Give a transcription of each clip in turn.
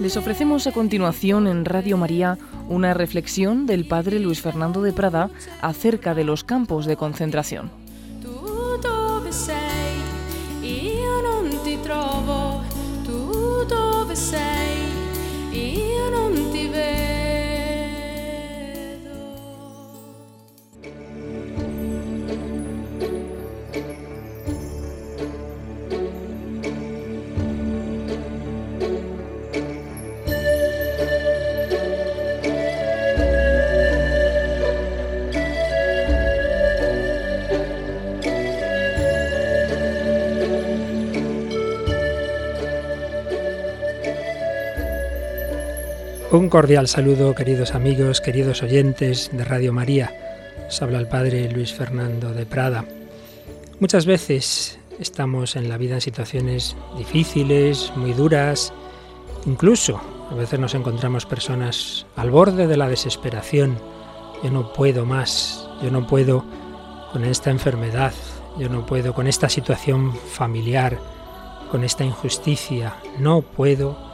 Les ofrecemos a continuación en Radio María una reflexión del padre Luis Fernando de Prada acerca de los campos de concentración. Un cordial saludo, queridos amigos, queridos oyentes de Radio María. Os habla el Padre Luis Fernando de Prada. Muchas veces estamos en la vida en situaciones difíciles, muy duras, incluso a veces nos encontramos personas al borde de la desesperación. Yo no puedo más, yo no puedo con esta enfermedad, yo no puedo con esta situación familiar, con esta injusticia, no puedo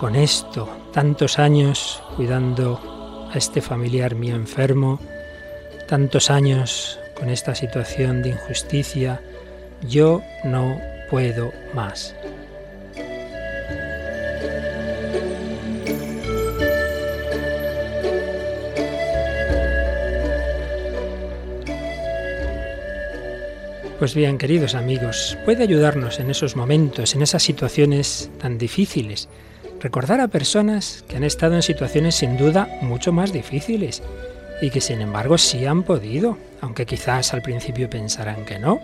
con esto, tantos años cuidando a este familiar mío enfermo, tantos años con esta situación de injusticia, yo no puedo más. Pues bien, queridos amigos, puede ayudarnos en esos momentos, en esas situaciones tan difíciles, recordar a personas que han estado en situaciones sin duda mucho más difíciles y que sin embargo sí han podido, aunque quizás al principio pensarán que no.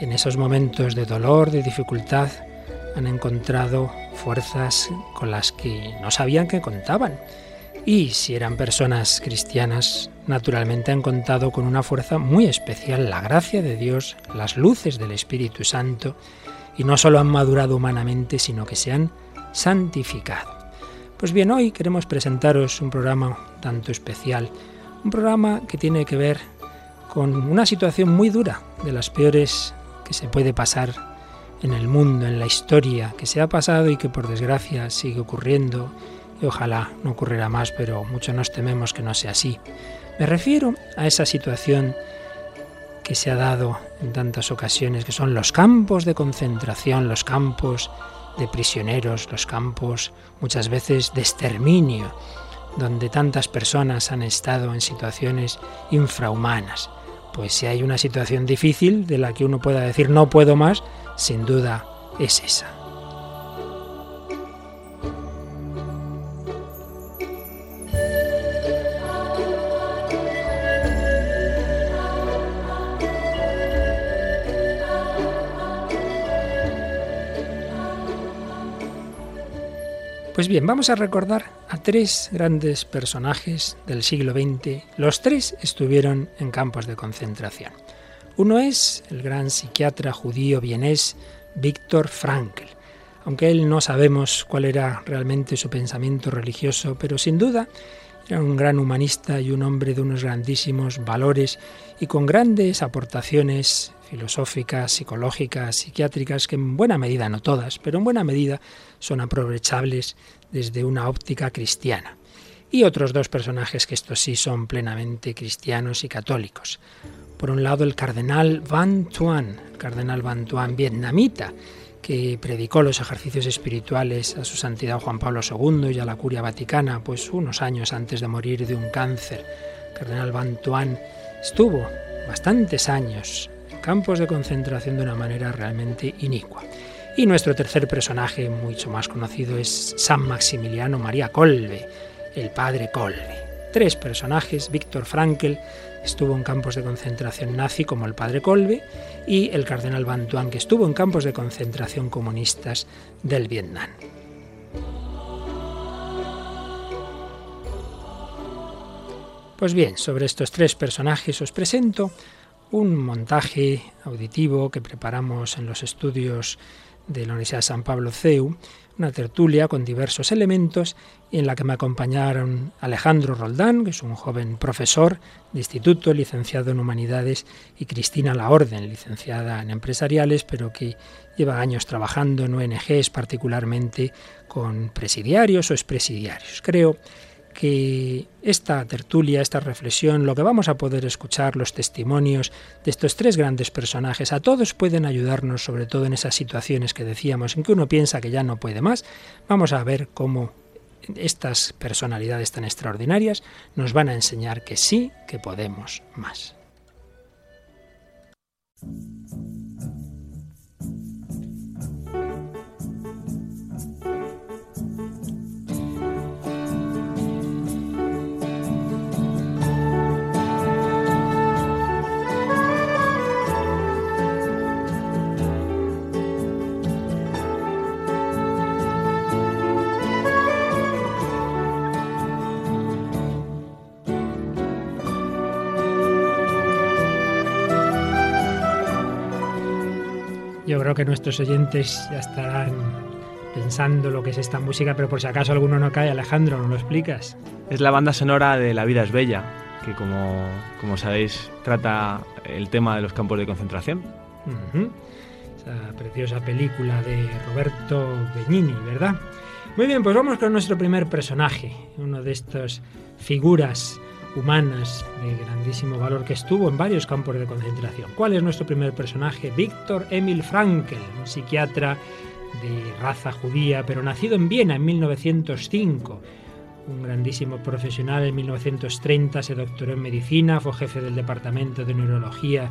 En esos momentos de dolor, de dificultad, han encontrado fuerzas con las que no sabían que contaban. Y si eran personas cristianas, naturalmente han contado con una fuerza muy especial, la gracia de Dios, las luces del Espíritu Santo, y no solo han madurado humanamente, sino que se han santificado. Pues bien, hoy queremos presentaros un programa tanto especial, un programa que tiene que ver con una situación muy dura, de las peores que se puede pasar en el mundo, en la historia, que se ha pasado y que por desgracia sigue ocurriendo, y ojalá no ocurriera más, pero mucho nos tememos que no sea así. Me refiero a esa situación que se ha dado en tantas ocasiones, que son los campos de concentración, los campos de prisioneros, los campos muchas veces de exterminio, donde tantas personas han estado en situaciones infrahumanas. Pues si hay una situación difícil de la que uno pueda decir no puedo más, sin duda es esa. Pues bien, vamos a recordar a tres grandes personajes del siglo XX. Los tres estuvieron en campos de concentración. Uno es el gran psiquiatra judío vienés Víctor Frankl. Aunque él no sabemos cuál era realmente su pensamiento religioso, pero sin duda era un gran humanista y un hombre de unos grandísimos valores y con grandes aportaciones filosóficas, psicológicas, psiquiátricas, que en buena medida, no todas, pero en buena medida son aprovechables desde una óptica cristiana. Y otros dos personajes que estos sí son plenamente cristianos y católicos. Por un lado, el cardenal Van Tuan, el cardenal Van Tuan vietnamita, que predicó los ejercicios espirituales a su santidad Juan Pablo II y a la curia vaticana, pues unos años antes de morir de un cáncer. Cardenal Van Tuan estuvo bastantes años campos de concentración de una manera realmente inicua. Y nuestro tercer personaje, mucho más conocido, es San Maximiliano María Colbe, el padre Colbe. Tres personajes, Víctor Frankl estuvo en campos de concentración nazi como el padre Colbe y el cardenal Bantuan que estuvo en campos de concentración comunistas del Vietnam. Pues bien, sobre estos tres personajes os presento un montaje auditivo que preparamos en los estudios de la Universidad de San Pablo CEU, una tertulia con diversos elementos en la que me acompañaron Alejandro Roldán, que es un joven profesor de instituto, licenciado en humanidades, y Cristina Laorden, licenciada en empresariales, pero que lleva años trabajando en ONGs, particularmente con presidiarios o expresidiarios. Creo que esta tertulia, esta reflexión, lo que vamos a poder escuchar, los testimonios de estos tres grandes personajes, a todos pueden ayudarnos, sobre todo en esas situaciones que decíamos, en que uno piensa que ya no puede más. Vamos a ver cómo estas personalidades tan extraordinarias nos van a enseñar que sí, que podemos más. Yo creo que nuestros oyentes ya estarán pensando lo que es esta música, pero por si acaso alguno no cae, Alejandro, ¿no lo explicas? Es la banda sonora de La vida es bella, que como, como sabéis trata el tema de los campos de concentración. Esa preciosa película de Roberto Benigni, ¿verdad? Muy bien, pues vamos con nuestro primer personaje, uno de estas figuras humanas de grandísimo valor que estuvo en varios campos de concentración. ¿Cuál es nuestro primer personaje? Víctor Emil Frankl, un psiquiatra de raza judía, pero nacido en Viena en 1905. Un grandísimo profesional en 1930 se doctoró en medicina, fue jefe del departamento de neurología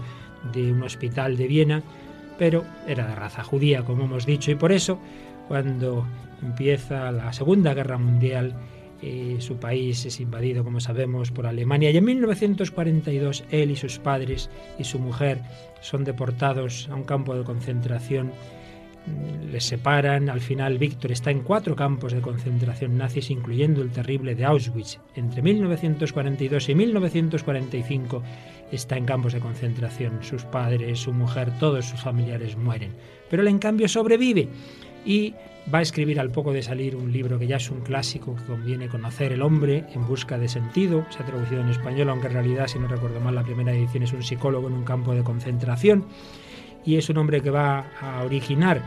de un hospital de Viena, pero era de raza judía, como hemos dicho, y por eso, cuando empieza la Segunda Guerra Mundial, eh, su país es invadido, como sabemos, por Alemania y en 1942 él y sus padres y su mujer son deportados a un campo de concentración. Mm, les separan, al final Víctor está en cuatro campos de concentración nazis, incluyendo el terrible de Auschwitz. Entre 1942 y 1945 está en campos de concentración. Sus padres, su mujer, todos sus familiares mueren. Pero él en cambio sobrevive y va a escribir al poco de salir un libro que ya es un clásico que conviene conocer, El hombre en busca de sentido. Se ha traducido en español, aunque en realidad, si no recuerdo mal, la primera edición es un psicólogo en un campo de concentración. Y es un hombre que va a originar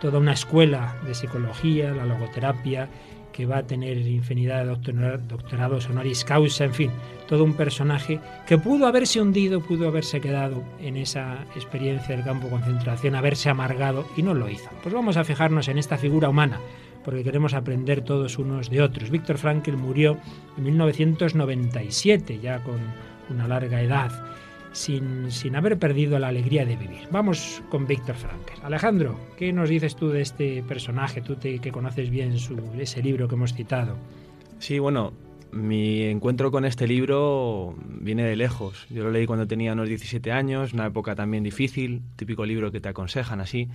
toda una escuela de psicología, la logoterapia, que va a tener infinidad de doctorados honoris causa, en fin, todo un personaje que pudo haberse hundido, pudo haberse quedado en esa experiencia del campo de concentración, haberse amargado y no lo hizo. Pues vamos a fijarnos en esta figura humana, porque queremos aprender todos unos de otros. Víctor Frankl murió en 1997, ya con una larga edad sin, sin haber perdido la alegría de vivir. Vamos con Víctor Frankel. Alejandro, ¿qué nos dices tú de este personaje, tú que conoces bien ese libro que hemos citado? Sí, bueno, mi encuentro con este libro viene de lejos. Yo lo leí cuando tenía unos 17 años, una época también difícil, típico libro que te aconsejan así,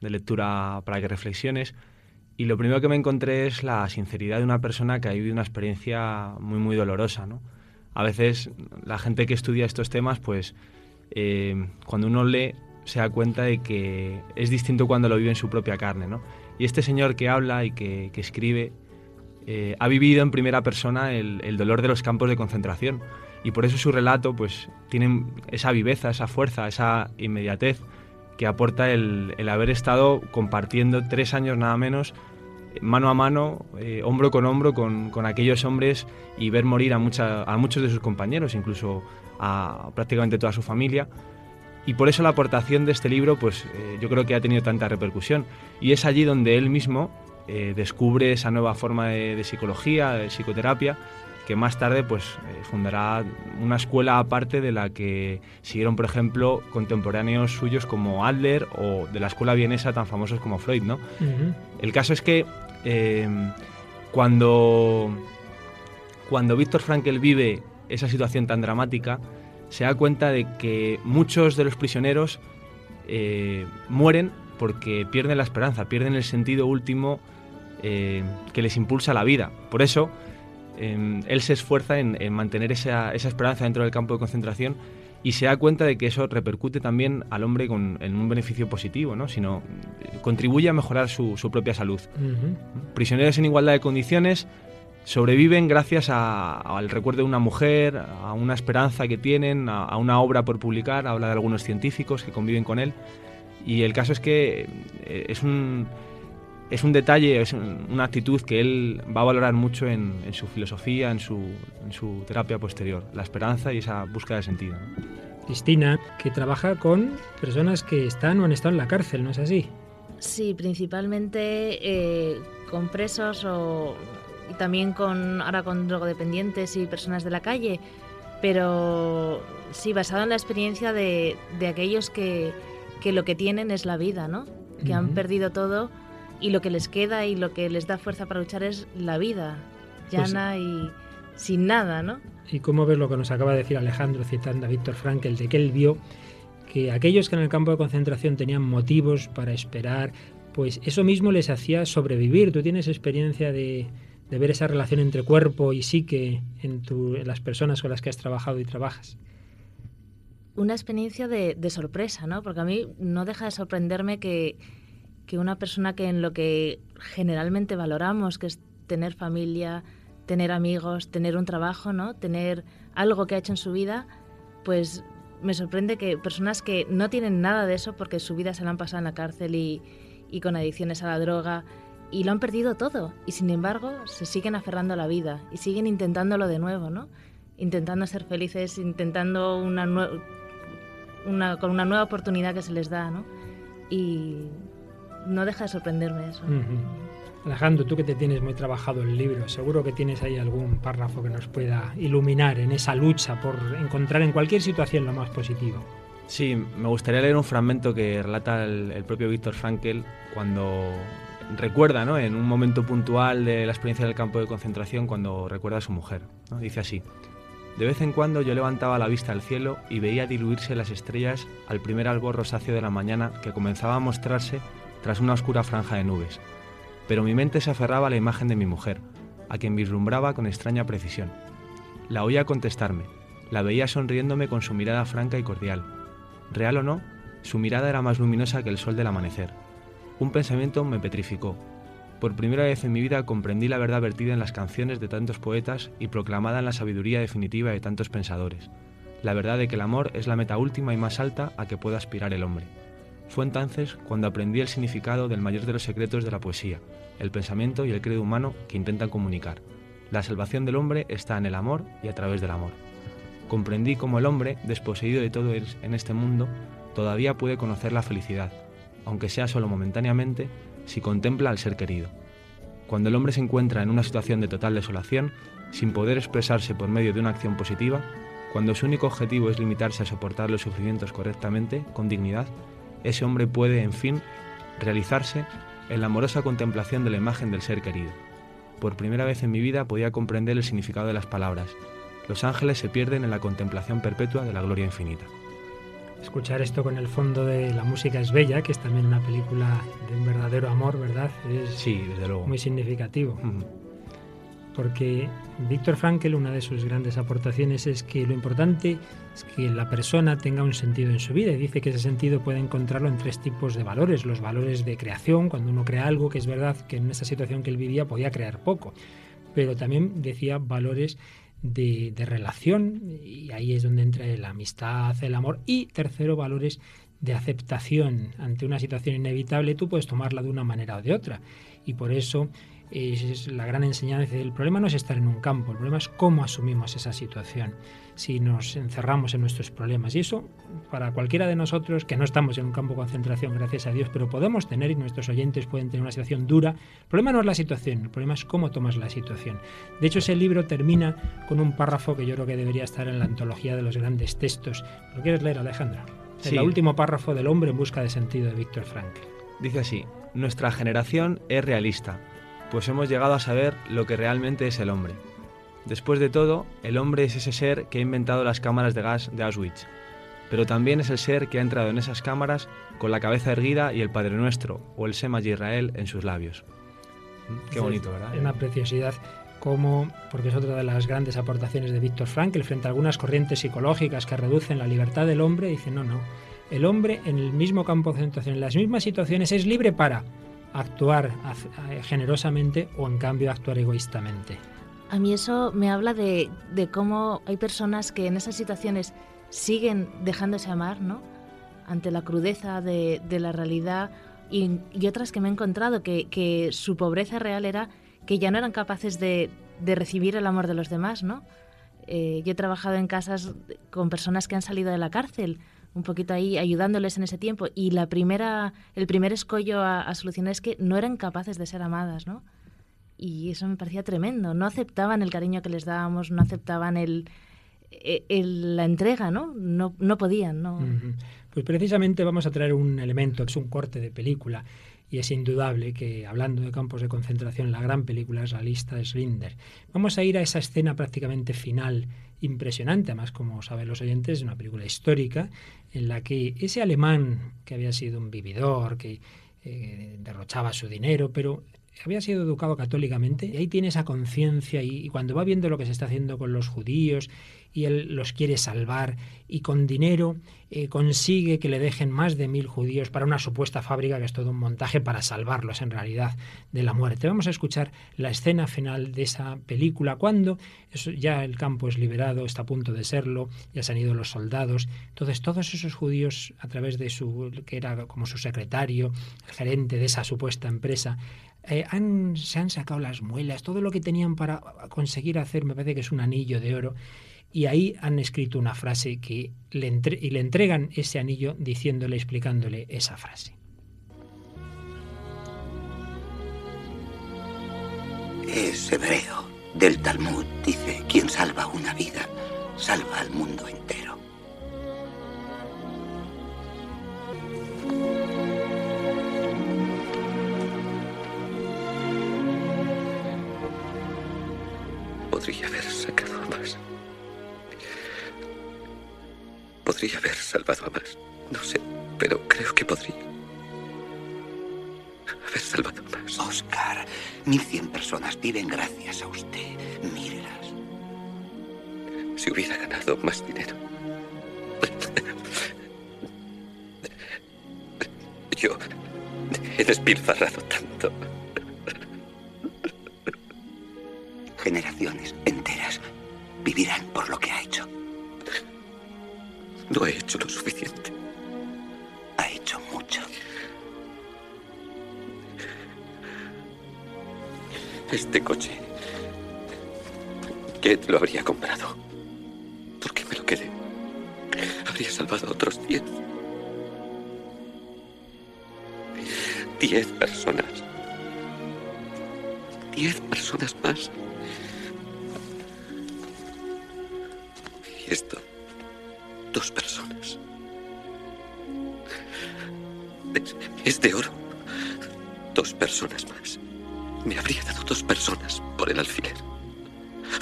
de lectura para que reflexiones. Y lo primero que me encontré es la sinceridad de una persona que ha vivido una experiencia muy, muy dolorosa, ¿no? a veces la gente que estudia estos temas, pues eh, cuando uno lee se da cuenta de que es distinto cuando lo vive en su propia carne, ¿no? Y este señor que habla y que, escribe eh, ha vivido en primera persona el, dolor de los campos de concentración y por eso su relato pues tiene esa viveza, esa fuerza, esa inmediatez que aporta el, haber estado compartiendo tres años nada menos mano a mano, eh, hombro con hombro con, aquellos hombres y ver morir a, a muchos de sus compañeros, incluso a prácticamente toda su familia. Y por eso la aportación de este libro, pues eh, yo creo que ha tenido tanta repercusión. Y es allí donde él mismo eh, descubre esa nueva forma de, psicología, de psicoterapia, que más tarde pues fundará una escuela aparte de la que siguieron, por ejemplo, contemporáneos suyos como Adler o de la escuela vienesa tan famosos como Freud, ¿no? El caso es que Em, cuando, cuando Víctor Frankl vive esa situación tan dramática, se da cuenta de que muchos de los prisioneros eh, mueren porque pierden la esperanza, pierden el sentido último eh, que les impulsa la vida. Por eso, em, él se esfuerza en, mantener esa, esperanza dentro del campo de concentración y se da cuenta de que eso repercute también al hombre con, en un beneficio positivo, ¿no? sino contribuye a mejorar su, propia salud. Prisioneros en igualdad de condiciones sobreviven gracias al recuerdo de una mujer, a una esperanza que tienen, a, una obra por publicar, habla de algunos científicos que conviven con él. Y el caso es que eh, es un, es un detalle, es una actitud que él va a valorar mucho en, su filosofía, en su, en su, terapia posterior, la esperanza y esa búsqueda de sentido. Cristina, que trabaja con personas que están o han estado en la cárcel, ¿no es así? Sí, principalmente eh, con presos o y también con ahora con drogodependientes y personas de la calle, pero sí basado en la experiencia de, de aquellos que, que, lo que tienen es la vida, ¿no? Que han perdido todo y lo que les queda y lo que les da fuerza para luchar es la vida, pues llana y sin nada, ¿no? ¿Y cómo ves lo que nos acaba de decir Alejandro citando a Víctor Frankel, de que él vio que aquellos que en el campo de concentración tenían motivos para esperar, pues eso mismo les hacía sobrevivir. ¿Tú tienes experiencia de, de ver esa relación entre cuerpo y psique en, en, las personas con las que has trabajado y trabajas? Una experiencia de, de sorpresa, ¿no? Porque a mí no deja de sorprenderme que, que una persona que en lo que generalmente valoramos, que es tener familia, tener amigos, tener un trabajo, ¿no? Tener algo que ha hecho en su vida, pues me sorprende que personas que no tienen nada de eso porque su vida se la han pasado en la cárcel y, con adicciones a la droga y lo han perdido todo y sin embargo se siguen aferrando a la vida y siguen intentándolo de nuevo, ¿no? Intentando ser felices, intentando una con una nueva oportunidad que se les da, ¿no? Y no deja de sorprenderme eso. Alejandro, tú que te tienes muy trabajado el libro, seguro que tienes ahí algún párrafo que nos pueda iluminar en esa lucha por encontrar en cualquier situación lo más positivo. Sí, me gustaría leer un fragmento que relata el, propio Víctor Frankel cuando recuerda, ¿no? en un momento puntual de la experiencia del campo de concentración, cuando recuerda a su mujer. Dice así, de vez en cuando yo levantaba la vista al cielo y veía diluirse las estrellas al primer albor rosáceo de la mañana que comenzaba a mostrarse tras una oscura franja de nubes, pero mi mente se aferraba a la imagen de mi mujer, a quien vislumbraba con extraña precisión. La oía contestarme, la veía sonriéndome con su mirada franca y cordial. Real o no, su mirada era más luminosa que el sol del amanecer. Un pensamiento me petrificó. Por primera vez en mi vida comprendí la verdad vertida en las canciones de tantos poetas y proclamada en la sabiduría definitiva de tantos pensadores. La verdad de que el amor es la meta última y más alta a que pueda aspirar el hombre. Fue entonces cuando aprendí el significado del mayor de los secretos de la poesía, el pensamiento y el credo humano que intentan comunicar. La salvación del hombre está en el amor y a través del amor. Comprendí cómo el hombre, desposeído de todo en este mundo, todavía puede conocer la felicidad, aunque sea solo momentáneamente, si contempla al ser querido. Cuando el hombre se encuentra en una situación de total desolación, sin poder expresarse por medio de una acción positiva, cuando su único objetivo es limitarse a soportar los sufrimientos correctamente, con dignidad, ese hombre puede, en fin, realizarse en la amorosa contemplación de la imagen del ser querido. Por primera vez en mi vida podía comprender el significado de las palabras. Los ángeles se pierden en la contemplación perpetua de la gloria infinita. Escuchar esto con el fondo de La música es bella, que es también una película de un verdadero amor, ¿verdad? Es sí, desde luego. Muy significativo porque Víctor Frankl, una de sus grandes aportaciones es que lo importante es que la persona tenga un sentido en su vida y dice que ese sentido puede encontrarlo en tres tipos de valores. Los valores de creación, cuando uno crea algo, que es verdad que en esa situación que él vivía podía crear poco, pero también decía valores de, de relación, y ahí es donde entra la amistad, el amor, y tercero, valores de aceptación ante una situación inevitable, tú puedes tomarla de una manera o de otra. Y por eso es la gran enseñanza. El problema no es estar en un campo, el problema es cómo asumimos esa situación, si nos encerramos en nuestros problemas. Y eso, para cualquiera de nosotros, que no estamos en un campo de concentración, gracias a Dios, pero podemos tener, y nuestros oyentes pueden tener una situación dura, el problema no es la situación, el problema es cómo tomas la situación. De hecho, ese libro termina con un párrafo que yo creo que debería estar en la antología de los grandes textos. ¿Lo quieres leer, Alejandro? El último párrafo del hombre en busca de sentido de Víctor Frankl. Dice así, nuestra generación es realista pues hemos llegado a saber lo que realmente es el hombre. Después de todo, el hombre es ese ser que ha inventado las cámaras de gas de Auschwitz, pero también es el ser que ha entrado en esas cámaras con la cabeza erguida y el Padre Nuestro o el Sema Israel en sus labios. Qué bonito, ¿verdad? Una preciosidad. como, porque es otra de las grandes aportaciones de Víctor Frankl, frente a algunas corrientes psicológicas que reducen la libertad del hombre, dice, no, no, el hombre en el mismo campo de concentración, en las mismas situaciones, es libre para actuar generosamente o en cambio actuar egoístamente. A mí eso me habla de, cómo hay personas que en esas situaciones siguen dejándose amar, ¿no? Ante la crudeza de, la realidad y, otras que me he encontrado que, que su pobreza real era que ya no eran capaces de, recibir el amor de los demás, ¿no? Eh, yo he trabajado en casas con personas que han salido de la cárcel, un poquito ahí ayudándoles en ese tiempo, y la primera, el primer escollo a, solucionar es que no eran capaces de ser amadas, ¿no? Y eso me parecía tremendo. No aceptaban el cariño que les dábamos, no aceptaban el, e, la entrega, ¿no? No, no podían, ¿no? Pues precisamente vamos a traer un elemento, es un corte de película, y es indudable que, hablando de campos de concentración, la gran película es la lista de Slinder. Vamos a ir a esa escena prácticamente final, impresionante, además, como saben los oyentes, es una película histórica en la que ese alemán, que había sido un vividor, que eh, derrochaba su dinero, pero había sido educado católicamente, y ahí tiene esa conciencia, y, cuando va viendo lo que se está haciendo con los judíos, y él los quiere salvar y con dinero eh, consigue que le dejen más de mil judíos para una supuesta fábrica que es todo un montaje para salvarlos en realidad de la muerte. Vamos a escuchar la escena final de esa película cuando ya el campo es liberado, está a punto de serlo, ya se han ido los soldados. Entonces todos esos judíos a través de su que era como su secretario, el gerente de esa supuesta empresa, eh, han, se han sacado las muelas, todo lo que tenían para conseguir hacer, me parece que es un anillo de oro, y ahí han escrito una frase que le y le entregan ese anillo diciéndole, explicándole esa frase. Es hebreo. Del Talmud dice, quien salva una vida, salva al mundo entero. Podría haber sacado más. Podría haber salvado a más. No sé, pero creo que podría. Haber salvado a más. Oscar, 1100 personas viven gracias a usted. Mírelas. Si hubiera ganado más dinero. Yo he despilfarrado tanto. Generaciones enteras vivirán por lo que ha hecho. No he hecho lo suficiente. Ha hecho mucho. Este coche. ¿Qué lo habría comprado? ¿Por qué me lo quedé? Habría salvado a otros diez. Diez personas. Diez personas más. Y esto dos personas. Es, de oro. Dos personas más. Me habría dado dos personas por el alfiler.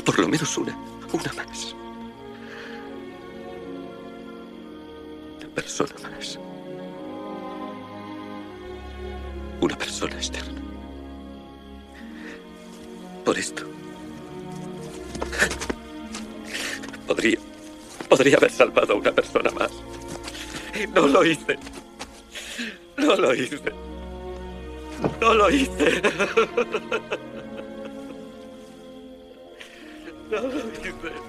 Por lo menos una. Una más. Una persona más. Una persona externa. Por esto. Podría Podría haber salvado a una persona más. No lo hice. No lo hice. No lo hice. No lo hice.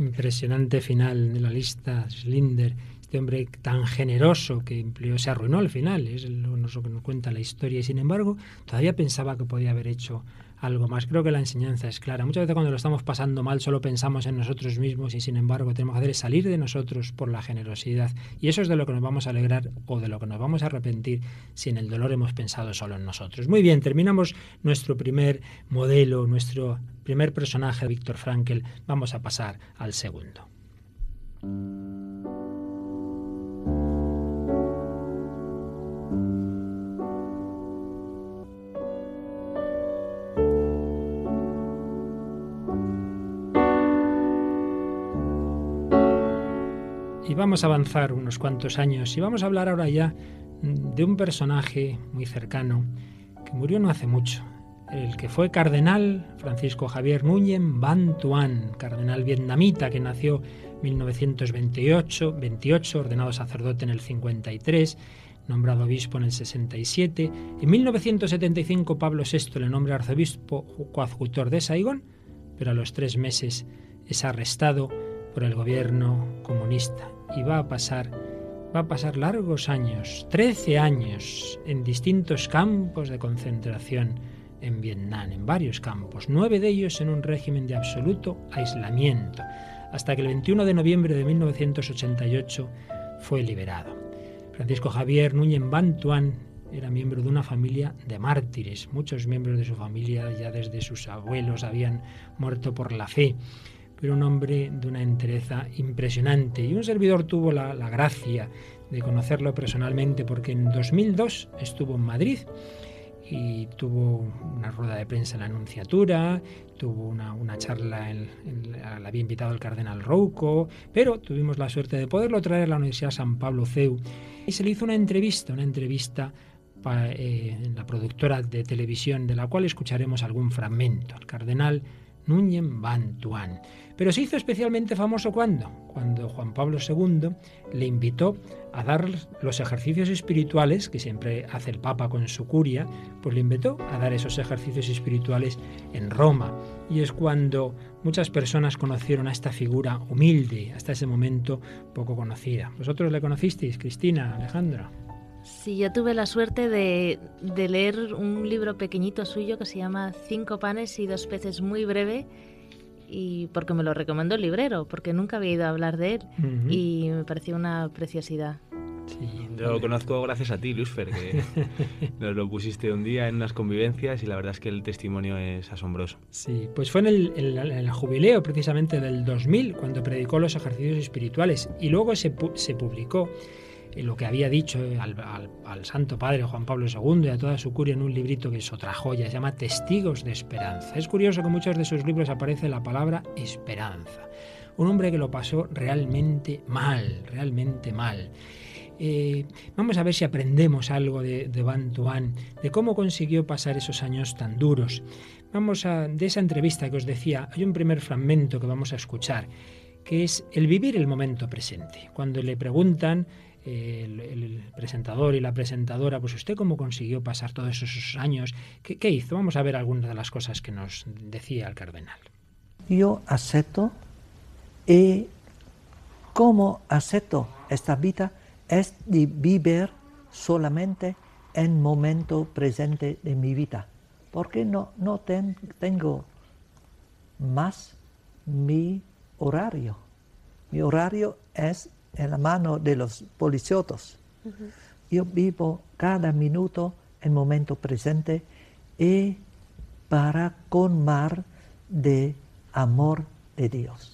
Impresionante final de la lista, Slinder este hombre tan generoso que empleó, se arruinó al final, es lo, que nos cuenta la historia, y sin embargo todavía pensaba que podía haber hecho algo más. Creo que la enseñanza es clara. Muchas veces cuando lo estamos pasando mal solo pensamos en nosotros mismos y sin embargo tenemos que hacer es salir de nosotros por la generosidad. Y eso es de lo que nos vamos a alegrar o de lo que nos vamos a arrepentir si en el dolor hemos pensado solo en nosotros. Muy bien, terminamos nuestro primer modelo, nuestro primer personaje, Víctor Frankel. Vamos a pasar al segundo. Vamos a avanzar unos cuantos años y vamos a hablar ahora ya de un personaje muy cercano que murió no hace mucho, el que fue cardenal, Francisco Javier Núñez Van Tuan, cardenal vietnamita que nació en 1928, 28, ordenado sacerdote en el 53, nombrado obispo en el 67. En 1975 Pablo VI le nombra arzobispo coadjutor de Saigón, pero a los tres meses es arrestado por el gobierno comunista y va a pasar va a pasar largos años, 13 años, en distintos campos de concentración en Vietnam, en varios campos, nueve de ellos en un régimen de absoluto aislamiento, hasta que el 21 de noviembre de 1988 fue liberado. Francisco Javier Núñez Bantuán era miembro de una familia de mártires. Muchos miembros de su familia, ya desde sus abuelos, habían muerto por la fe pero un hombre de una entereza impresionante. Y un servidor tuvo la, gracia de conocerlo personalmente porque en 2002 estuvo en Madrid y tuvo una rueda de prensa en la Anunciatura, tuvo una, charla, en, la había invitado el cardenal Rouco, pero tuvimos la suerte de poderlo traer a la Universidad San Pablo CEU y se le hizo una entrevista, una entrevista eh, en la productora de televisión de la cual escucharemos algún fragmento. El cardenal Núñez Van Tuan. Pero se hizo especialmente famoso cuando, cuando Juan Pablo II le invitó a dar los ejercicios espirituales que siempre hace el Papa con su curia, pues le invitó a dar esos ejercicios espirituales en Roma. Y es cuando muchas personas conocieron a esta figura humilde, hasta ese momento poco conocida. ¿Vosotros le conocisteis, Cristina, Alejandra? Sí, yo tuve la suerte de, de leer un libro pequeñito suyo que se llama Cinco panes y dos peces, muy breve, y porque me lo recomendó el librero, porque nunca había ido a hablar de él y me pareció una preciosidad. Sí, yo lo conozco gracias a ti, Luisfer, que nos lo pusiste un día en unas convivencias y la verdad es que el testimonio es asombroso. Sí, pues fue en el, el jubileo precisamente del 2000 cuando predicó los ejercicios espirituales y luego se, se publicó lo que había dicho al, Santo Padre Juan Pablo II y a toda su curia en un librito que es otra joya, se llama Testigos de Esperanza. Es curioso que en muchos de sus libros aparece la palabra esperanza. Un hombre que lo pasó realmente mal, realmente mal. Eh, vamos a ver si aprendemos algo de, de Van Tuan, de cómo consiguió pasar esos años tan duros. Vamos a, de esa entrevista que os decía, hay un primer fragmento que vamos a escuchar, que es el vivir el momento presente. Cuando le preguntan el, presentador y la presentadora, pues usted cómo consiguió pasar todos esos años, ¿Qué, hizo? Vamos a ver algunas de las cosas que nos decía el cardenal. Yo acepto y cómo acepto esta vida es de vivir solamente en momento presente de mi vida, porque no, no tengo más mi horario. Mi horario es en la mano de los policiotos. Yo vivo cada minuto en momento presente y para colmar de amor de Dios.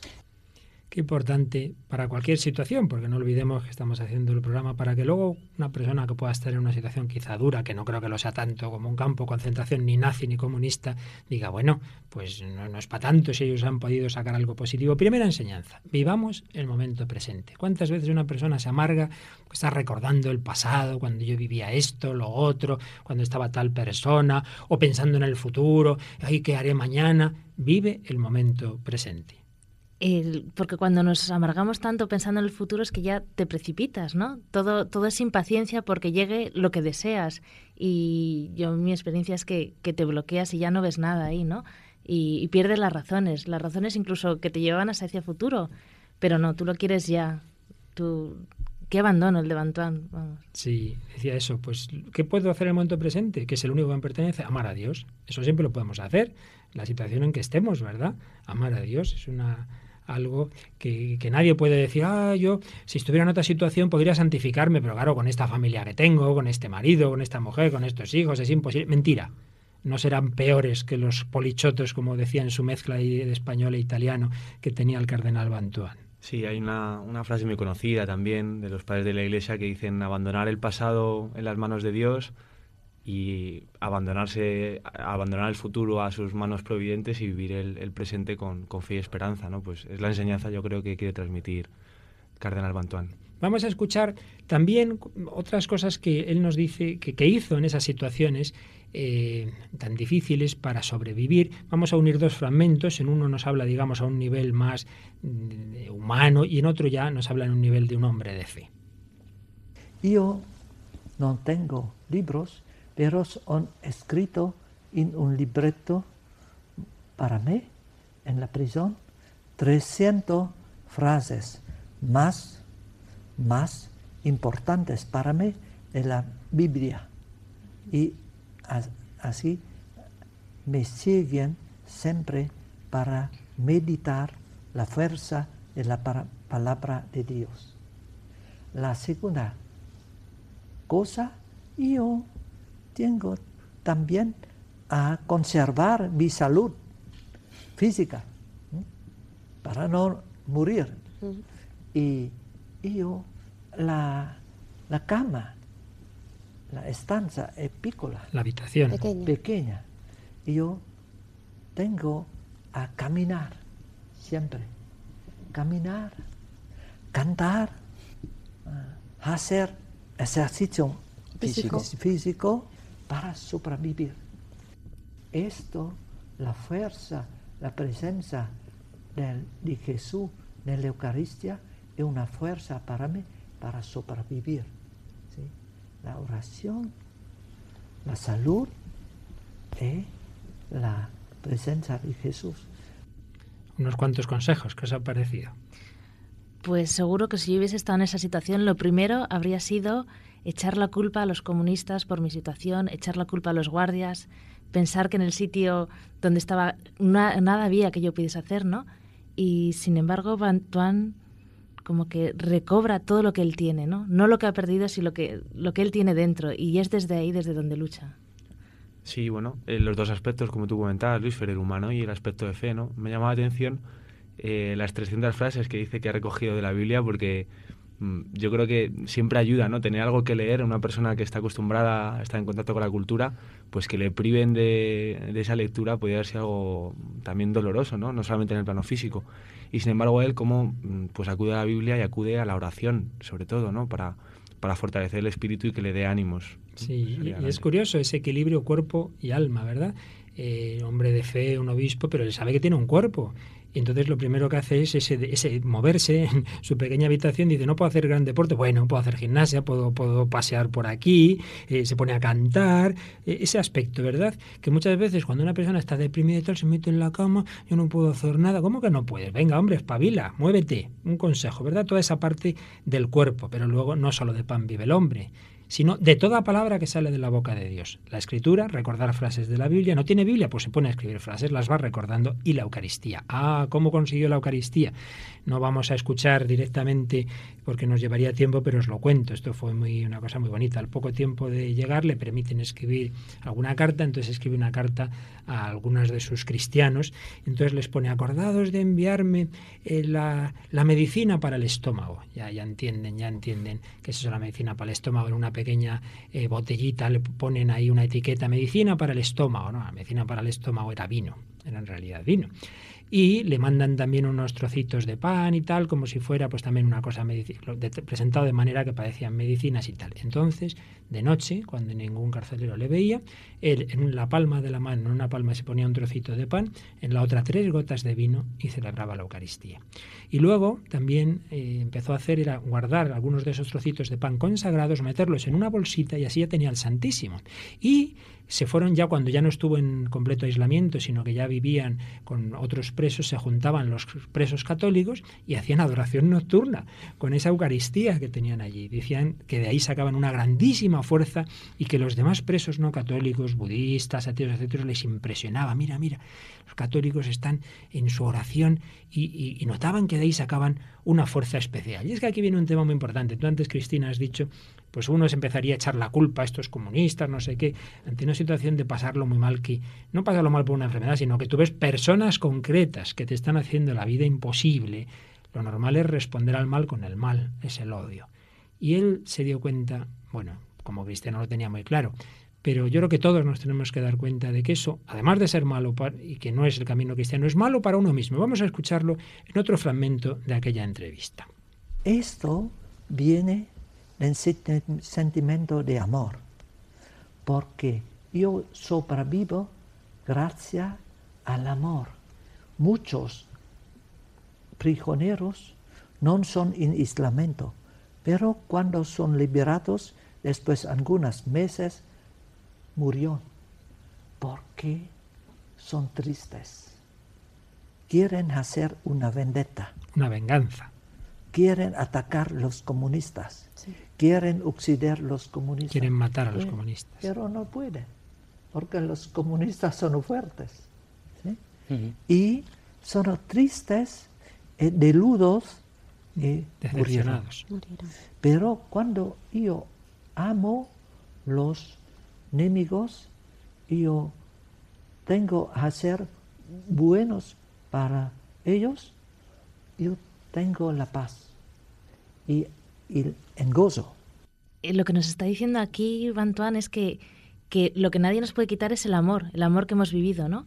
Qué importante para cualquier situación, porque no olvidemos que estamos haciendo el programa para que luego una persona que pueda estar en una situación quizá dura, que no creo que lo sea tanto como un campo de concentración ni nazi ni comunista, diga, bueno, pues no, es para tanto si ellos han podido sacar algo positivo. Primera enseñanza, vivamos el momento presente. ¿Cuántas veces una persona se amarga, que está recordando el pasado, cuando yo vivía esto, lo otro, cuando estaba tal persona, o pensando en el futuro, ay, ¿qué haré mañana? Vive el momento presente porque cuando nos amargamos tanto pensando en el futuro es que ya te precipitas, ¿no? Todo, todo es impaciencia porque llegue lo que deseas. Y yo mi experiencia es que, te bloqueas y ya no ves nada ahí, ¿no? Y, pierdes las razones, las razones incluso que te llevan hacia el futuro. Pero no, tú lo quieres ya. Tú, qué abandono el de Bantuán. Sí, decía eso. Pues, ¿qué puedo hacer en el momento presente? Que es el único que me pertenece. Amar a Dios. Eso siempre lo podemos hacer. La situación en que estemos, ¿verdad? Amar a Dios es una algo que, nadie puede decir, ah, yo si estuviera en otra situación podría santificarme, pero claro, con esta familia que tengo, con este marido, con esta mujer, con estos hijos, es imposible. Mentira. No serán peores que los polichotos, como decía en su mezcla de español e italiano que tenía el cardenal Bantuán. Sí, hay una, una frase muy conocida también de los padres de la Iglesia que dicen abandonar el pasado en las manos de Dios y abandonarse, abandonar el futuro a sus manos providentes y vivir el, presente con, fe y esperanza, ¿no? Pues es la enseñanza yo creo que quiere transmitir Cardenal Bantuán. Vamos a escuchar también otras cosas que él nos dice que, que hizo en esas situaciones eh, tan difíciles para sobrevivir. Vamos a unir dos fragmentos. En uno nos habla, digamos, a un nivel más humano y en otro ya nos habla en un nivel de un hombre de fe. Yo no tengo libros, pero han escrito en un libreto para mí en la prisión 300 frases más, más importantes para mí de la Biblia. Y así me siguen siempre para meditar la fuerza de la palabra de Dios. La segunda cosa, yo tengo también a conservar mi salud física para no morir. Y yo, la, la cama, la estancia epícola. La habitación. Pequeña. Y yo tengo a caminar siempre. Caminar, cantar, ah, hacer ejercicio físico. físico para sobrevivir. Esto, la fuerza, la presencia de Jesús en la Eucaristía es una fuerza para mí para sobrevivir. La oración, la salud y la presencia de Jesús. Unos cuantos consejos, ¿qué os ha parecido? Pues seguro que si yo hubiese estado en esa situación, lo primero habría sido echar la culpa a los comunistas por mi situación, echar la culpa a los guardias, pensar que en el sitio donde estaba nada había que yo pudiese hacer, ¿no? Y sin embargo, Van como que recobra todo lo que él tiene, ¿no? No lo que ha perdido, sino lo que, lo que él tiene dentro. Y es desde ahí desde donde lucha. Sí, bueno, eh, los dos aspectos, como tú comentabas, Luis, el humano y el aspecto de fe, ¿no? Me llamaba la atención eh, las 300 frases que dice que ha recogido de la Biblia, porque yo creo que siempre ayuda, ¿no? Tener algo que leer, una persona que está acostumbrada a estar en contacto con la cultura, pues que le priven de, de esa lectura puede ser algo también doloroso, ¿no? No solamente en el plano físico. Y sin embargo él como mm, pues acude a la Biblia y acude a la oración sobre todo no para para fortalecer el espíritu y que le dé ánimos sí y es curioso ese equilibrio cuerpo y alma verdad eh, hombre de fe un obispo pero él sabe que tiene un cuerpo y entonces lo primero que hace es ese, ese, moverse en su pequeña habitación. Dice, no puedo hacer gran deporte. Bueno, puedo hacer gimnasia, puedo, puedo pasear por aquí, eh, se pone a cantar. Eh, ese aspecto, ¿verdad? Que muchas veces cuando una persona está deprimida y tal, se mete en la cama, yo no puedo hacer nada. ¿Cómo que no puedes? Venga, hombre, espabila, muévete. Un consejo, ¿verdad? Toda esa parte del cuerpo. Pero luego no solo de pan vive el hombre sino de toda palabra que sale de la boca de Dios. La escritura, recordar frases de la Biblia. ¿No tiene Biblia? Pues se pone a escribir frases, las va recordando. Y la Eucaristía. Ah, ¿cómo consiguió la Eucaristía? No vamos a escuchar directamente porque nos llevaría tiempo, pero os lo cuento. Esto fue muy, una cosa muy bonita. Al poco tiempo de llegar le permiten escribir alguna carta, entonces escribe una carta a algunos de sus cristianos. Entonces les pone acordados de enviarme eh, la, medicina para el estómago. Ya, ya entienden, ya entienden que es la medicina para el estómago. En una pequeña eh, botellita le ponen ahí una etiqueta, medicina para el estómago. No, medicina para el estómago era vino, era en realidad vino y le mandan también unos trocitos de pan y tal, como si fuera pues también una cosa presentado de manera que parecían medicinas y tal. Entonces, de noche, cuando ningún carcelero le veía, él en la palma de la mano, en una palma se ponía un trocito de pan, en la otra tres gotas de vino y celebraba la Eucaristía. Y luego también eh, empezó a hacer era guardar algunos de esos trocitos de pan consagrados, meterlos en una bolsita y así ya tenía el Santísimo. Y se fueron ya cuando ya no estuvo en completo aislamiento, sino que ya vivían con otros presos, se juntaban los presos católicos y hacían adoración nocturna con esa Eucaristía que tenían allí. Decían que de ahí sacaban una grandísima fuerza y que los demás presos no católicos, budistas, ateos, etcétera, les impresionaba. Mira, mira, los católicos están en su oración y, y notaban que de ahí sacaban una fuerza especial. Y es que aquí viene un tema muy importante. Tú antes, Cristina, has dicho pues uno se empezaría a echar la culpa a estos comunistas, no sé qué, ante una situación de pasarlo muy mal, que no pasarlo mal por una enfermedad, sino que tú ves personas concretas que te están haciendo la vida imposible, lo normal es responder al mal con el mal, es el odio. Y él se dio cuenta, bueno, como cristiano lo tenía muy claro, pero yo creo que todos nos tenemos que dar cuenta de que eso, además de ser malo y que no es el camino cristiano, es malo para uno mismo. Vamos a escucharlo en otro fragmento de aquella entrevista. Esto viene el sentimiento de amor, porque yo sobrevivo gracias al amor. Muchos prisioneros no son en aislamiento, pero cuando son liberados, después de algunos meses, murió. Porque son tristes. Quieren hacer una vendetta. Una venganza. Quieren atacar los comunistas. Quieren oxidar los comunistas. Quieren matar a los comunistas. Pero no pueden, porque los comunistas son fuertes. Y son tristes, eh, deludos y decepcionados. Pero cuando yo amo los enemigos, yo tengo a ser buenos para ellos, yo tengo la paz y, el gozo. Eh, lo que nos está diciendo aquí Bantuan es que, que lo que nadie nos puede quitar es el amor, el amor que hemos vivido, ¿no?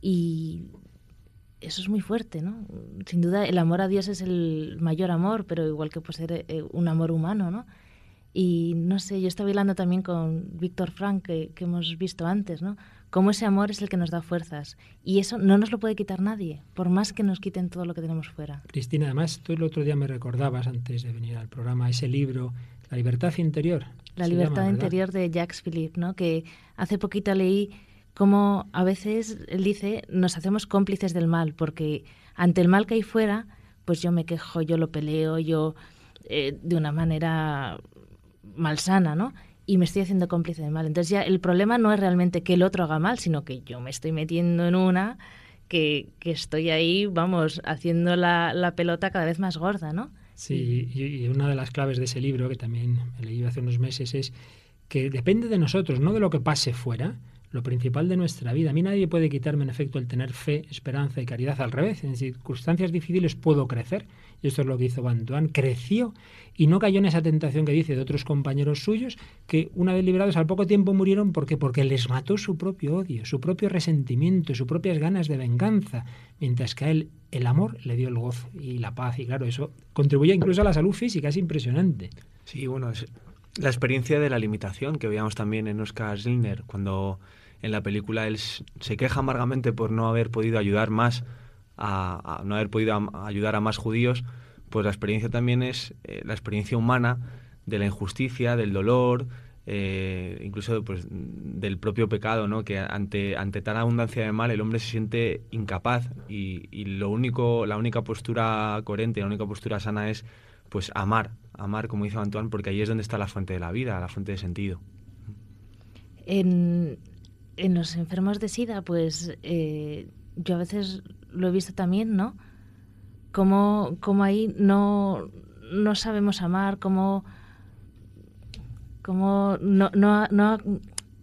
Y eso es muy fuerte, ¿no? Sin duda el amor a Dios es el mayor amor, pero igual que puede ser eh, un amor humano, ¿no? Y no sé, yo estaba hablando también con Víctor Frank, que, que, hemos visto antes, ¿no? Cómo ese amor es el que nos da fuerzas. Y eso no nos lo puede quitar nadie, por más que nos quiten todo lo que tenemos fuera. Cristina, además, tú el otro día me recordabas, antes de venir al programa, ese libro, La libertad interior. La libertad interior de Jacques Philippe, ¿no? Que hace poquito leí cómo a veces, él dice, nos hacemos cómplices del mal, porque ante el mal que hay fuera, pues yo me quejo, yo lo peleo, yo eh, de una manera malsana, ¿no? Y me estoy haciendo cómplice del mal. Entonces ya el problema no es realmente que el otro haga mal, sino que yo me estoy metiendo en una que, que estoy ahí, vamos, haciendo la, la, pelota cada vez más gorda, ¿no? Sí, y, una de las claves de ese libro, que también leí hace unos meses, es que depende de nosotros, no de lo que pase fuera, lo principal de nuestra vida. A mí nadie puede quitarme en efecto el tener fe, esperanza y caridad. Al revés, en circunstancias difíciles puedo crecer. Y esto es lo que hizo Bantuán. Creció y no cayó en esa tentación que dice de otros compañeros suyos que una vez liberados al poco tiempo murieron porque porque les mató su propio odio, su propio resentimiento, sus propias ganas de venganza, mientras que a él el amor le dio el gozo y la paz y claro, eso contribuye incluso a la salud física, es impresionante. Sí, bueno, es la experiencia de la limitación que veíamos también en Oscar Zillner cuando en la película él se queja amargamente por no haber podido ayudar más a, no haber podido ayudar a más judíos, pues la experiencia también es eh, la experiencia humana de la injusticia, del dolor, eh, incluso pues, del propio pecado, ¿no? que ante, ante tal abundancia de mal el hombre se siente incapaz y, y, lo único, la única postura coherente, la única postura sana es pues amar, amar como dice Antoine, porque ahí es donde está la fuente de la vida, la fuente de sentido. En, en los enfermos de SIDA, pues eh, yo a veces lo he visto también, ¿no? Como, como ahí no, no sabemos amar, como, como no, no, no,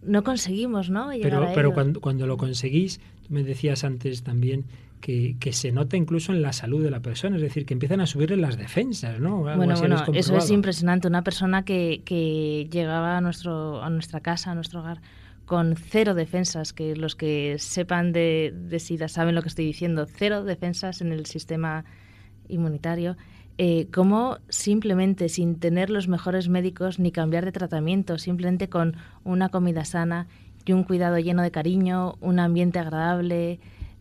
no conseguimos, ¿no? pero pero cuando, cuando lo conseguís, tú me decías antes también que, que, se nota incluso en la salud de la persona, es decir, que empiezan a subirle las defensas, ¿no? bueno, bueno, eso es impresionante. Una persona que, que llegaba a, nuestro, a nuestra casa, a nuestro hogar, con cero defensas, que los que sepan de, SIDA saben lo que estoy diciendo, cero defensas en el sistema inmunitario, eh, como simplemente sin tener los mejores médicos ni cambiar de tratamiento, simplemente con una comida sana y un cuidado lleno de cariño, un ambiente agradable,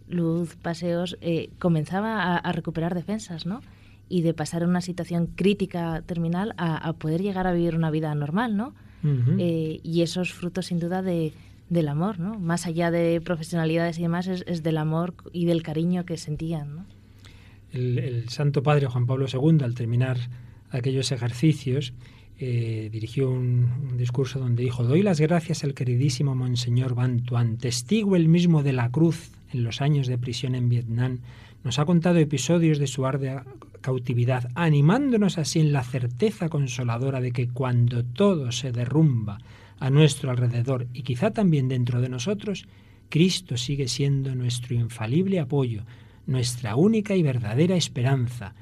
luz, paseos, eh, comenzaba a, recuperar defensas, ¿no? Y de pasar una situación crítica terminal a, a poder llegar a vivir una vida normal, ¿no? Eh, y esos frutos sin duda de, del amor, ¿no? Más allá de profesionalidades y demás, es, del amor y del cariño que sentían, ¿no? el, Santo Padre Juan Pablo II, al terminar aquellos ejercicios, eh, dirigió un, discurso donde dijo, doy las gracias al queridísimo Monseñor Bantuan, testigo el mismo de la cruz en los años de prisión en Vietnam, nos ha contado episodios de su ardua cautividad, animándonos así en la certeza consoladora de que cuando todo se derrumba a nuestro alrededor y quizá también dentro de nosotros, Cristo sigue siendo nuestro infalible apoyo, nuestra única y verdadera esperanza,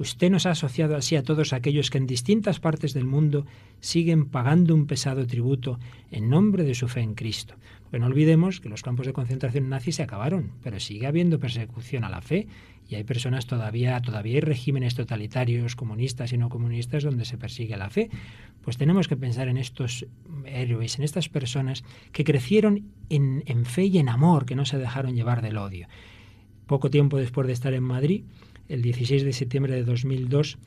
Usted nos ha asociado así a todos aquellos que en distintas partes del mundo siguen pagando un pesado tributo en nombre de su fe en Cristo. Porque no olvidemos que los campos de concentración nazis se acabaron, pero sigue habiendo persecución a la fe y hay personas todavía, todavía hay regímenes totalitarios, comunistas y no comunistas, donde se persigue la fe. Pues tenemos que pensar en estos héroes, en estas personas que crecieron en, fe y en amor, que no se dejaron llevar del odio. Poco tiempo después de estar en Madrid, el 16 de septiembre de 2002,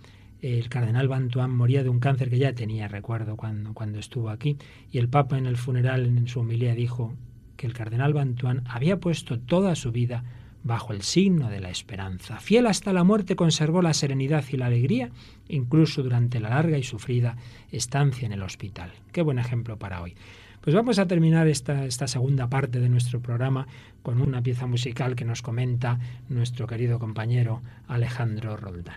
el cardenal Bantuán moría de un cáncer que ya tenía, recuerdo, cuando, cuando estuvo aquí, y el Papa en el funeral, en su homilía, dijo que el cardenal Bantuán había puesto toda su vida bajo el signo de la esperanza. Fiel hasta la muerte conservó la serenidad y la alegría, incluso durante la larga y sufrida estancia en el hospital. Qué buen ejemplo para hoy. Pues vamos a terminar esta, segunda parte de nuestro programa con una pieza musical que nos comenta nuestro querido compañero Alejandro Roldán.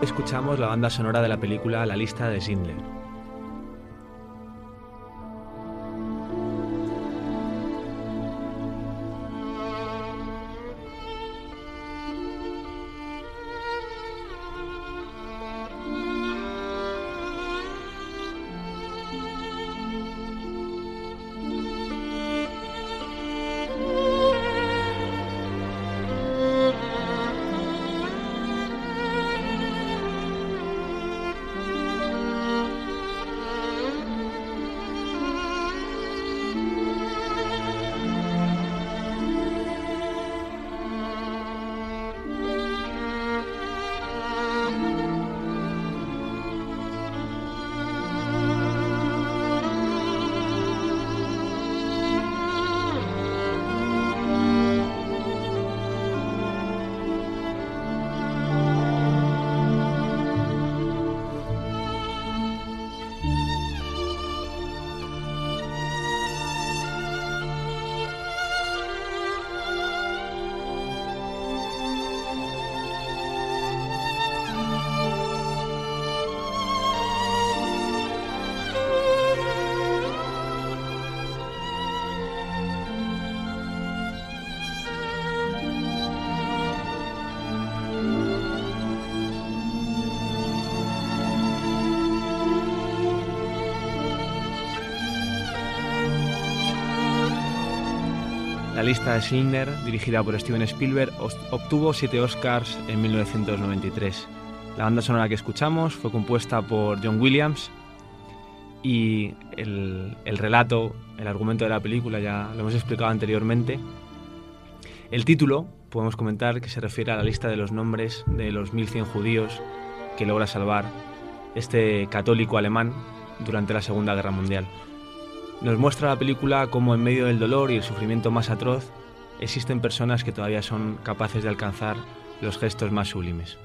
Escuchamos la banda sonora de la película La lista de Schindler. Lista de Schindler, dirigida por Steven Spielberg, obtuvo siete Oscars en 1993. La banda sonora que escuchamos fue compuesta por John Williams y el, el relato, el argumento de la película ya lo hemos explicado anteriormente. El título, podemos comentar que se refiere a la lista de los nombres de los 1100 judíos que logra salvar este católico alemán durante la Segunda Guerra Mundial. Nos muestra la película cómo en medio del dolor y el sufrimiento más atroz existen personas que todavía son capaces de alcanzar los gestos más sublimes.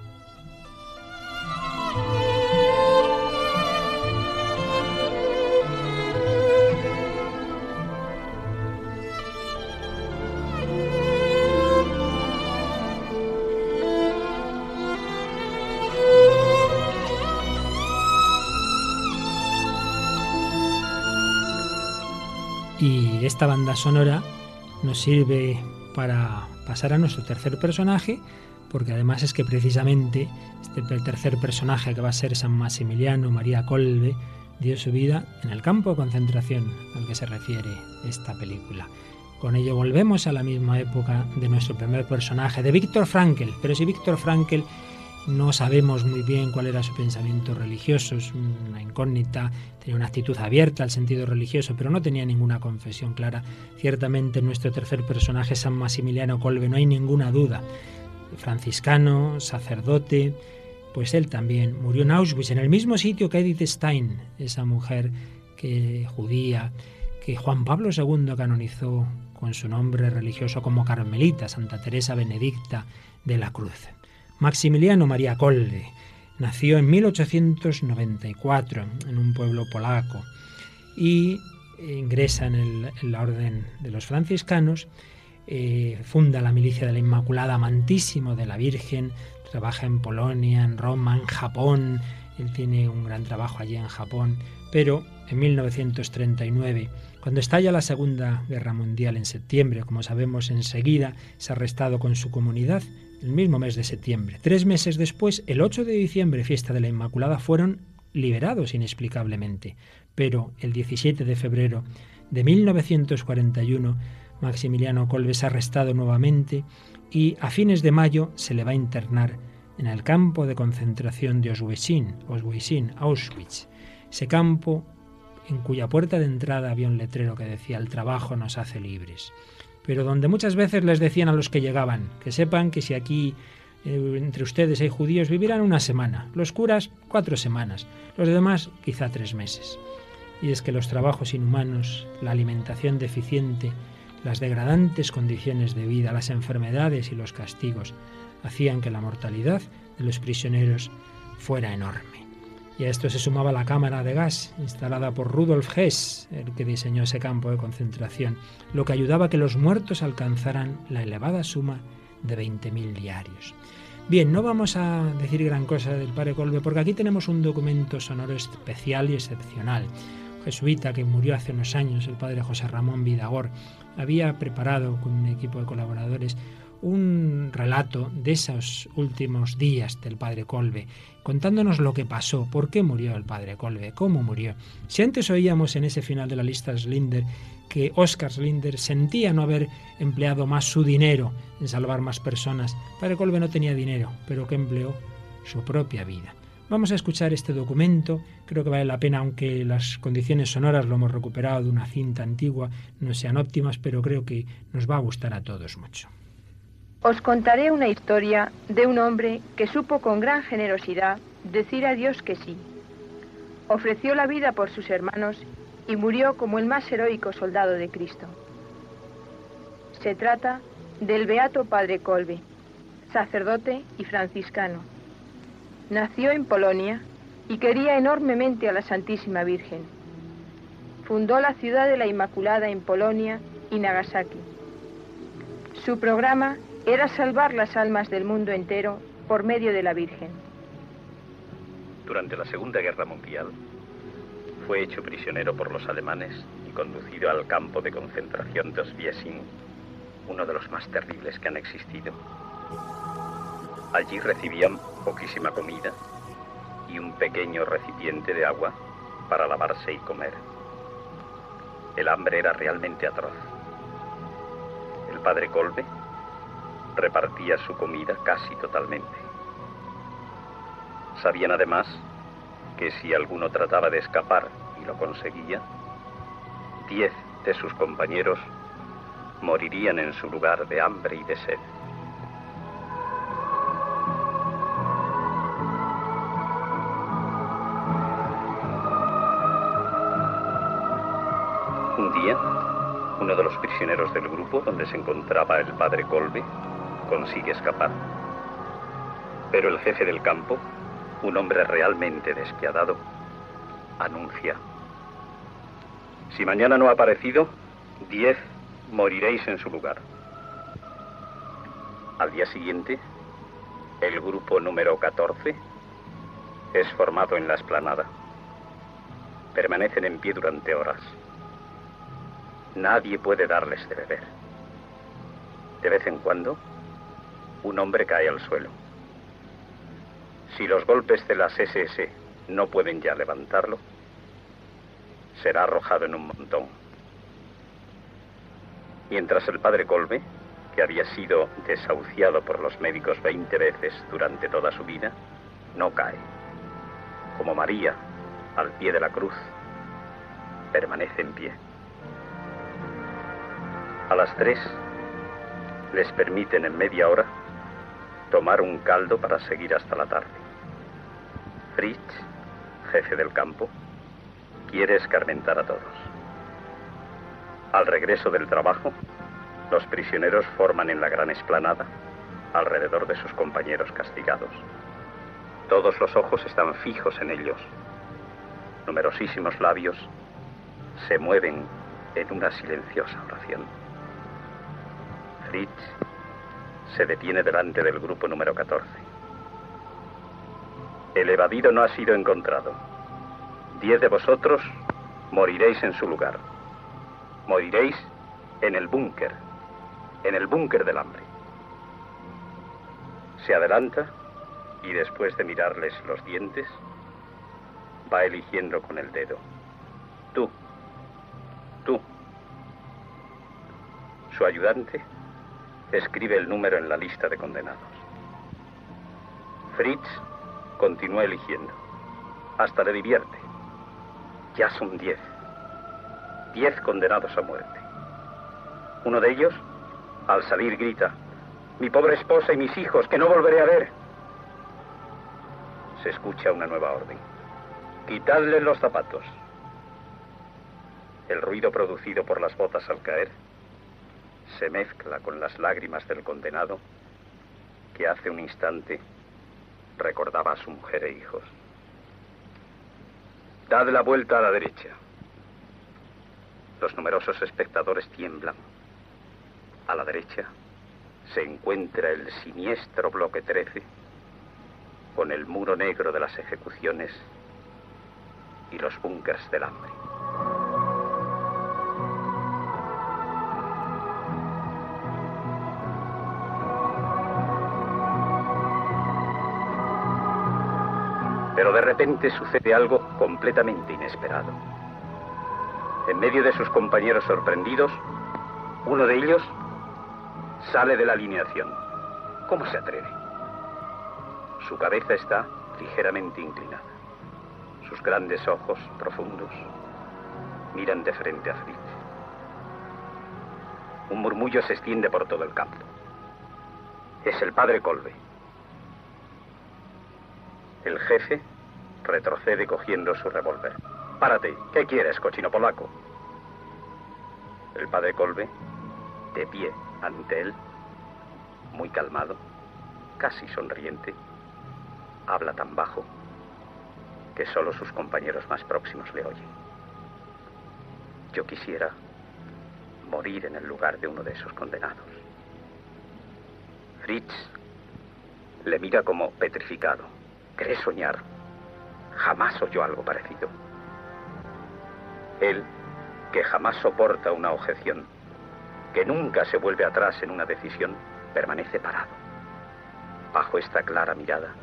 Esta banda sonora nos sirve para pasar a nuestro tercer personaje, porque además es que precisamente este tercer personaje que va a ser San Maximiliano María Colbe dio su vida en el campo de concentración al que se refiere esta película. Con ello volvemos a la misma época de nuestro primer personaje, de Víctor Frankl. Pero si Víctor Frankl no sabemos muy bien cuál era su pensamiento religioso, es una incógnita, tenía una actitud abierta al sentido religioso, pero no tenía ninguna confesión clara. Ciertamente en nuestro tercer personaje, San Maximiliano Colbe, no hay ninguna duda. Franciscano, sacerdote, pues él también murió en Auschwitz, en el mismo sitio que Edith Stein, esa mujer que judía, que Juan Pablo II canonizó con su nombre religioso como Carmelita, Santa Teresa Benedicta de la Cruz. Maximiliano María Colbe nació en 1894 en un pueblo polaco y ingresa en, la orden de los franciscanos, eh, funda la milicia de la Inmaculada Amantísimo de la Virgen, trabaja en Polonia, en Roma, en Japón, Él tiene un gran trabajo allí en Japón, pero en 1939, cuando estalla la Segunda Guerra Mundial en septiembre, como sabemos enseguida, es arrestado con su comunidad el mismo mes de septiembre. Tres meses después, el 8 de diciembre, fiesta de la Inmaculada, fueron liberados inexplicablemente. Pero el 17 de febrero de 1941, Maximiliano Kolbe es arrestado nuevamente y a fines de mayo se le va a internar en el campo de concentración de Auschwitz, Auschwitz. Ese campo en cuya puerta de entrada había un letrero que decía el trabajo nos hace libres. Pero donde muchas veces les decían a los que llegaban que sepan que si aquí eh, entre ustedes hay judíos vivirán una semana, los curas cuatro semanas, los demás quizá tres meses. Y es que los trabajos inhumanos, la alimentación deficiente, las degradantes condiciones de vida, las enfermedades y los castigos hacían que la mortalidad de los prisioneros fuera enorme. Y a esto se sumaba la cámara de gas instalada por Rudolf Hess, el que diseñó ese campo de concentración, lo que ayudaba a que los muertos alcanzaran la elevada suma de 20.000 diarios. Bien, no vamos a decir gran cosa del padre Colbe porque aquí tenemos un documento sonoro especial y excepcional. jesuita que murió hace unos años, el padre José Ramón Vidagor, había preparado con un equipo de colaboradores un relato de esos últimos días del padre Colbe, contándonos lo que pasó, por qué murió el padre Colbe, cómo murió. Si antes oíamos en ese final de la lista Slinder que Oscar Slinder sentía no haber empleado más su dinero en salvar más personas, el padre Colbe no tenía dinero, pero que empleó su propia vida. Vamos a escuchar este documento, creo que vale la pena, aunque las condiciones sonoras lo hemos recuperado de una cinta antigua, no sean óptimas, pero creo que nos va a gustar a todos mucho. Os contaré una historia de un hombre que supo con gran generosidad decir a Dios que sí. Ofreció la vida por sus hermanos y murió como el más heroico soldado de Cristo. Se trata del Beato Padre Colbe, sacerdote y franciscano. Nació en Polonia y quería enormemente a la Santísima Virgen. Fundó la ciudad de la Inmaculada en Polonia y Nagasaki. Su programa era salvar las almas del mundo entero por medio de la Virgen. Durante la Segunda Guerra Mundial fue hecho prisionero por los alemanes y conducido al campo de concentración de Oswiecim, uno de los más terribles que han existido. Allí recibían poquísima comida y un pequeño recipiente de agua para lavarse y comer. El hambre era realmente atroz. El padre Colbe repartía su comida casi totalmente. Sabían además que si alguno trataba de escapar y lo conseguía, diez de sus compañeros morirían en su lugar de hambre y de sed. Un día, uno de los prisioneros del grupo donde se encontraba el padre Colby consigue escapar. Pero el jefe del campo, un hombre realmente despiadado, anuncia, si mañana no ha aparecido, diez moriréis en su lugar. Al día siguiente, el grupo número 14 es formado en la esplanada. Permanecen en pie durante horas. Nadie puede darles de beber. De vez en cuando, un hombre cae al suelo. Si los golpes de las SS no pueden ya levantarlo, será arrojado en un montón. Mientras el padre Colbe, que había sido desahuciado por los médicos 20 veces durante toda su vida, no cae. Como María, al pie de la cruz, permanece en pie. A las tres les permiten en media hora tomar un caldo para seguir hasta la tarde. Fritz, jefe del campo, quiere escarmentar a todos. Al regreso del trabajo, los prisioneros forman en la gran esplanada alrededor de sus compañeros castigados. Todos los ojos están fijos en ellos. Numerosísimos labios se mueven en una silenciosa oración. Fritz se detiene delante del grupo número 14. El evadido no ha sido encontrado. Diez de vosotros moriréis en su lugar. Moriréis en el búnker, en el búnker del hambre. Se adelanta y después de mirarles los dientes, va eligiendo con el dedo. Tú, tú. Su ayudante escribe el número en la lista de condenados. Fritz continúa eligiendo. Hasta le divierte. Ya son diez. Diez condenados a muerte. Uno de ellos, al salir, grita, mi pobre esposa y mis hijos, que no volveré a ver. Se escucha una nueva orden. Quitadle los zapatos. El ruido producido por las botas al caer se mezcla con las lágrimas del condenado que hace un instante recordaba a su mujer e hijos. Dad la vuelta a la derecha. Los numerosos espectadores tiemblan. A la derecha se encuentra el siniestro bloque 13 con el muro negro de las ejecuciones y los búnkers del hambre. De repente sucede algo completamente inesperado. En medio de sus compañeros sorprendidos, uno de ellos sale de la alineación. ¿Cómo se atreve? Su cabeza está ligeramente inclinada. Sus grandes ojos profundos miran de frente a Fritz. Un murmullo se extiende por todo el campo. Es el padre Colbe. El jefe retrocede cogiendo su revólver. Párate, ¿qué quieres, cochino polaco? El padre Colbe, de pie ante él, muy calmado, casi sonriente, habla tan bajo que solo sus compañeros más próximos le oyen. Yo quisiera morir en el lugar de uno de esos condenados. Fritz le mira como petrificado. ¿Cree soñar? Jamás oyó algo parecido. Él, que jamás soporta una objeción, que nunca se vuelve atrás en una decisión, permanece parado, bajo esta clara mirada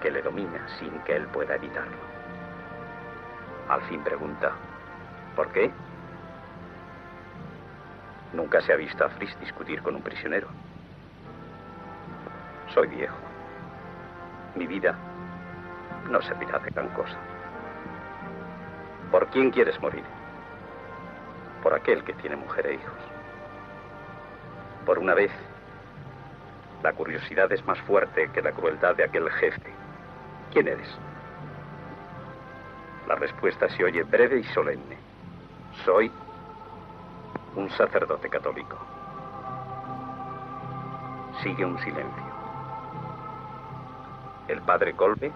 que le domina sin que él pueda evitarlo. Al fin pregunta, ¿por qué? Nunca se ha visto a Fritz discutir con un prisionero. Soy viejo. Mi vida no servirá de gran cosa. ¿Por quién quieres morir? Por aquel que tiene mujer e hijos. Por una vez, la curiosidad es más fuerte que la crueldad de aquel jefe. ¿Quién eres? La respuesta se oye breve y solemne. Soy un sacerdote católico. Sigue un silencio. El padre Colbe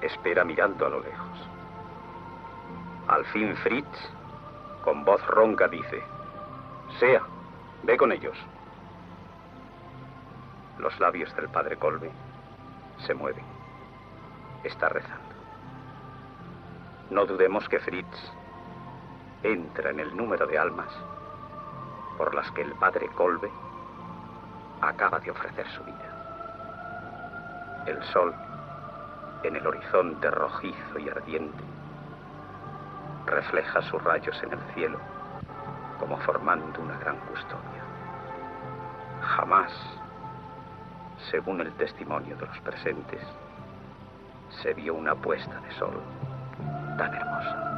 espera mirando a lo lejos. Al fin Fritz, con voz ronca, dice, Sea, ve con ellos. Los labios del padre Colbe se mueven. Está rezando. No dudemos que Fritz entra en el número de almas por las que el padre Colbe acaba de ofrecer su vida. El sol en el horizonte rojizo y ardiente, refleja sus rayos en el cielo como formando una gran custodia. Jamás, según el testimonio de los presentes, se vio una puesta de sol tan hermosa.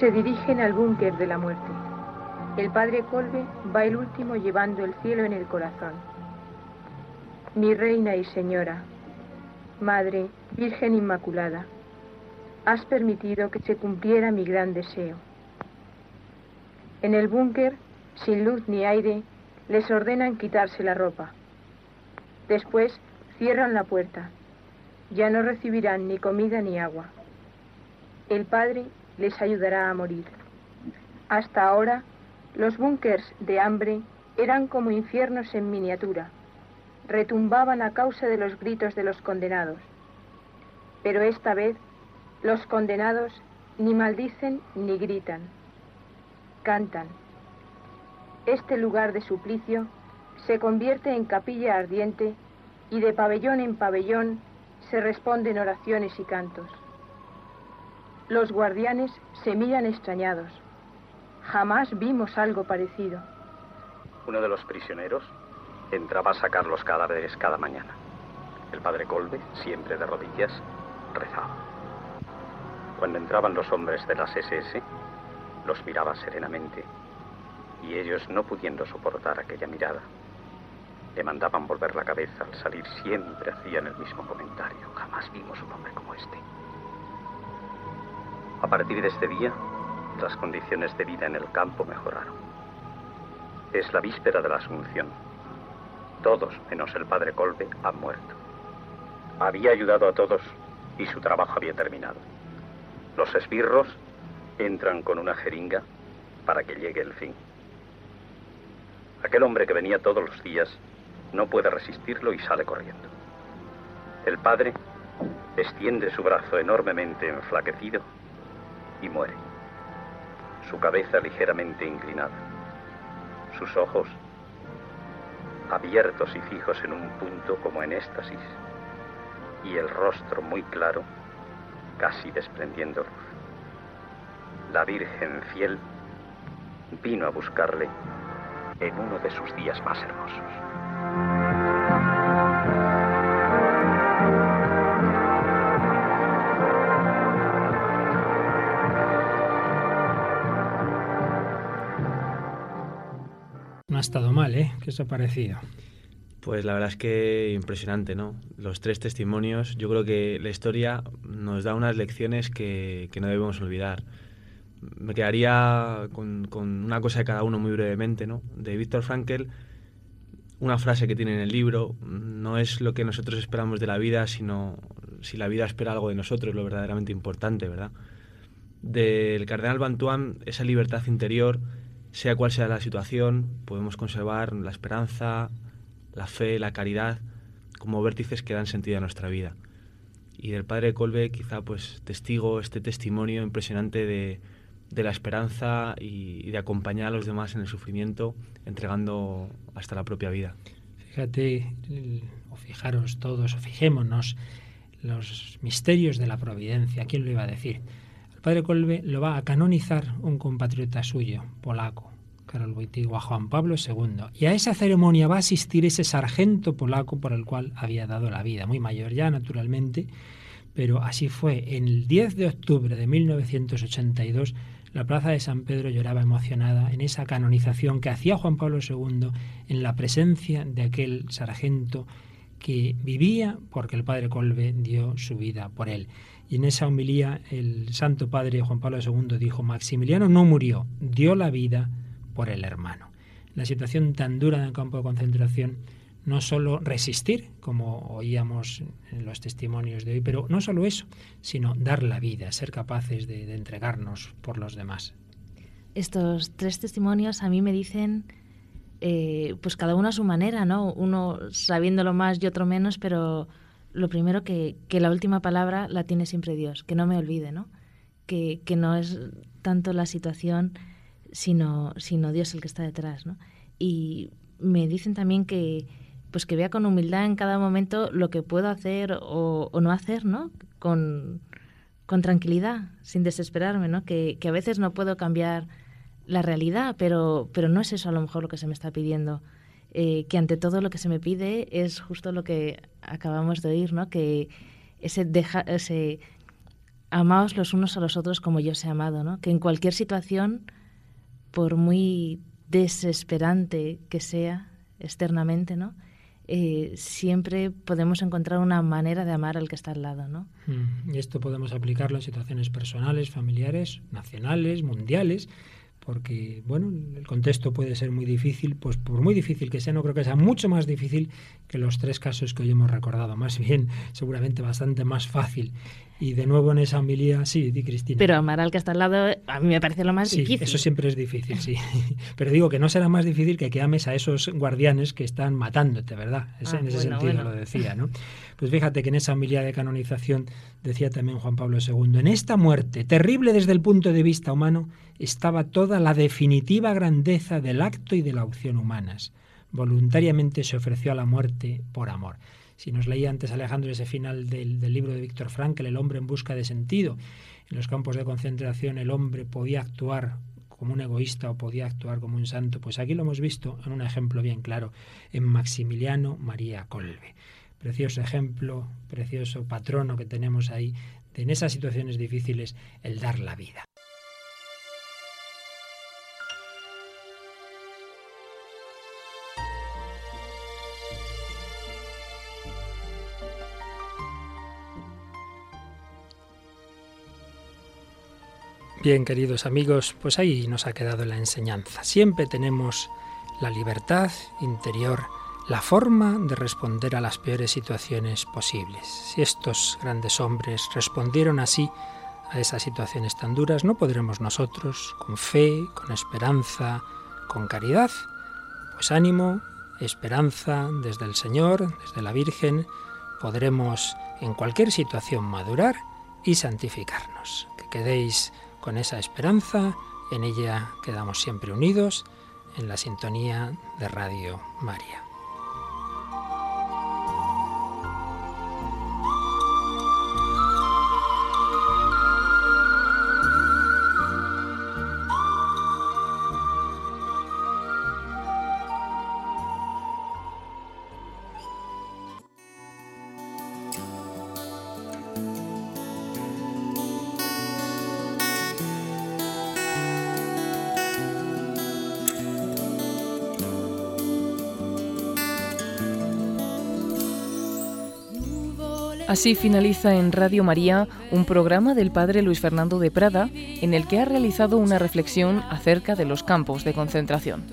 Se dirigen al búnker de la muerte. El padre Colbe va el último llevando el cielo en el corazón. Mi reina y señora, Madre, Virgen Inmaculada, has permitido que se cumpliera mi gran deseo. En el búnker, sin luz ni aire, les ordenan quitarse la ropa. Después cierran la puerta. Ya no recibirán ni comida ni agua. El padre les ayudará a morir. Hasta ahora, los búnkers de hambre eran como infiernos en miniatura, retumbaban a causa de los gritos de los condenados. Pero esta vez, los condenados ni maldicen ni gritan, cantan. Este lugar de suplicio se convierte en capilla ardiente y de pabellón en pabellón se responden oraciones y cantos. Los guardianes se miran extrañados. Jamás vimos algo parecido. Uno de los prisioneros entraba a sacar los cadáveres cada mañana. El padre Colbe, siempre de rodillas, rezaba. Cuando entraban los hombres de las SS, los miraba serenamente y ellos, no pudiendo soportar aquella mirada, le mandaban volver la cabeza al salir, siempre hacían el mismo comentario. Jamás vimos un hombre como este. A partir de este día, las condiciones de vida en el campo mejoraron. Es la víspera de la Asunción. Todos, menos el padre Colbe, han muerto. Había ayudado a todos y su trabajo había terminado. Los esbirros entran con una jeringa para que llegue el fin. Aquel hombre que venía todos los días no puede resistirlo y sale corriendo. El padre extiende su brazo enormemente enflaquecido y muere. Su cabeza ligeramente inclinada. Sus ojos abiertos y fijos en un punto como en éxtasis. Y el rostro muy claro, casi desprendiendo luz. La Virgen fiel vino a buscarle en uno de sus días más hermosos. Ha estado mal, ¿eh? ¿Qué os ha parecido? Pues la verdad es que impresionante, ¿no? Los tres testimonios, yo creo que la historia nos da unas lecciones que, no debemos olvidar. Me quedaría con, una cosa de cada uno muy brevemente, ¿no? De Víctor Frankel, una frase que tiene en el libro, no es lo que nosotros esperamos de la vida, sino si la vida espera algo de nosotros, lo verdaderamente importante, ¿verdad? Del cardenal Bantuán, esa libertad interior, sea cual sea la situación, podemos conservar la esperanza, la fe, la caridad, como vértices que dan sentido a nuestra vida. Y del padre Colbe, quizá pues testigo, este testimonio impresionante de, de la esperanza y, y, de acompañar a los demás en el sufrimiento, entregando hasta la propia vida. Fíjate, o fijaros todos, o fijémonos, los misterios de la providencia. ¿Quién lo iba a decir? Padre Colbe lo va a canonizar un compatriota suyo, polaco, Karol Wojtyła, Juan Pablo II. Y a esa ceremonia va a asistir ese sargento polaco por el cual había dado la vida, muy mayor ya, naturalmente, pero así fue. En el 10 de octubre de 1982, la plaza de San Pedro lloraba emocionada en esa canonización que hacía Juan Pablo II en la presencia de aquel sargento que vivía porque el padre Colbe dio su vida por él. Y en esa homilía el Santo Padre Juan Pablo II dijo, Maximiliano no murió, dio la vida por el hermano. La situación tan dura en el campo de concentración, no solo resistir, como oíamos en los testimonios de hoy, pero no solo eso, sino dar la vida, ser capaces de, entregarnos por los demás. Estos tres testimonios a mí me dicen eh, pues cada uno a su manera, ¿no? Uno sabiéndolo más y otro menos, pero lo primero que, que, la última palabra la tiene siempre Dios, que no me olvide, ¿no? Que, que no es tanto la situación, sino, sino Dios el que está detrás, ¿no? Y me dicen también que pues que vea con humildad en cada momento lo que puedo hacer o, no hacer, ¿no? Con, con, tranquilidad, sin desesperarme, ¿no? Que, que a veces no puedo cambiar la realidad, pero, pero no es eso a lo mejor lo que se me está pidiendo. Eh, que ante todo lo que se me pide es justo lo que acabamos de oír, ¿no? Que ese, deja, ese amaos los unos a los otros como yo os he amado, ¿no? Que en cualquier situación, por muy desesperante que sea externamente, ¿no? Eh, siempre podemos encontrar una manera de amar al que está al lado, ¿no? Mm, y esto podemos aplicarlo en situaciones personales, familiares, nacionales, mundiales porque bueno, el contexto puede ser muy difícil, pues por muy difícil que sea, no creo que sea mucho más difícil que los tres casos que hoy hemos recordado, más bien seguramente bastante más fácil. Y de nuevo en esa homilía, sí, di Cristina. Pero amar al que está al lado a mí me parece lo más sí, difícil. Eso siempre es difícil, sí. Pero digo que no será más difícil que que ames a esos guardianes que están matándote, ¿verdad? Ah, en ese bueno, sentido bueno. lo decía, ¿no? Pues fíjate que en esa homilía de canonización decía también Juan Pablo II, en esta muerte, terrible desde el punto de vista humano, estaba toda la definitiva grandeza del acto y de la opción humanas. Voluntariamente se ofreció a la muerte por amor. Si nos leía antes Alejandro ese final del, del libro de Víctor Frankl, El hombre en busca de sentido, en los campos de concentración el hombre podía actuar como un egoísta o podía actuar como un santo, pues aquí lo hemos visto en un ejemplo bien claro, en Maximiliano María Colbe. Precioso ejemplo, precioso patrono que tenemos ahí de en esas situaciones difíciles el dar la vida. Bien, queridos amigos, pues ahí nos ha quedado la enseñanza. Siempre tenemos la libertad interior, la forma de responder a las peores situaciones posibles. Si estos grandes hombres respondieron así a esas situaciones tan duras, no podremos nosotros, con fe, con esperanza, con caridad. Pues ánimo, esperanza desde el Señor, desde la Virgen, podremos en cualquier situación madurar y santificarnos. Que quedéis con esa esperanza, en ella quedamos siempre unidos en la sintonía de Radio María. Así finaliza en Radio María un programa del padre Luis Fernando de Prada en el que ha realizado una reflexión acerca de los campos de concentración.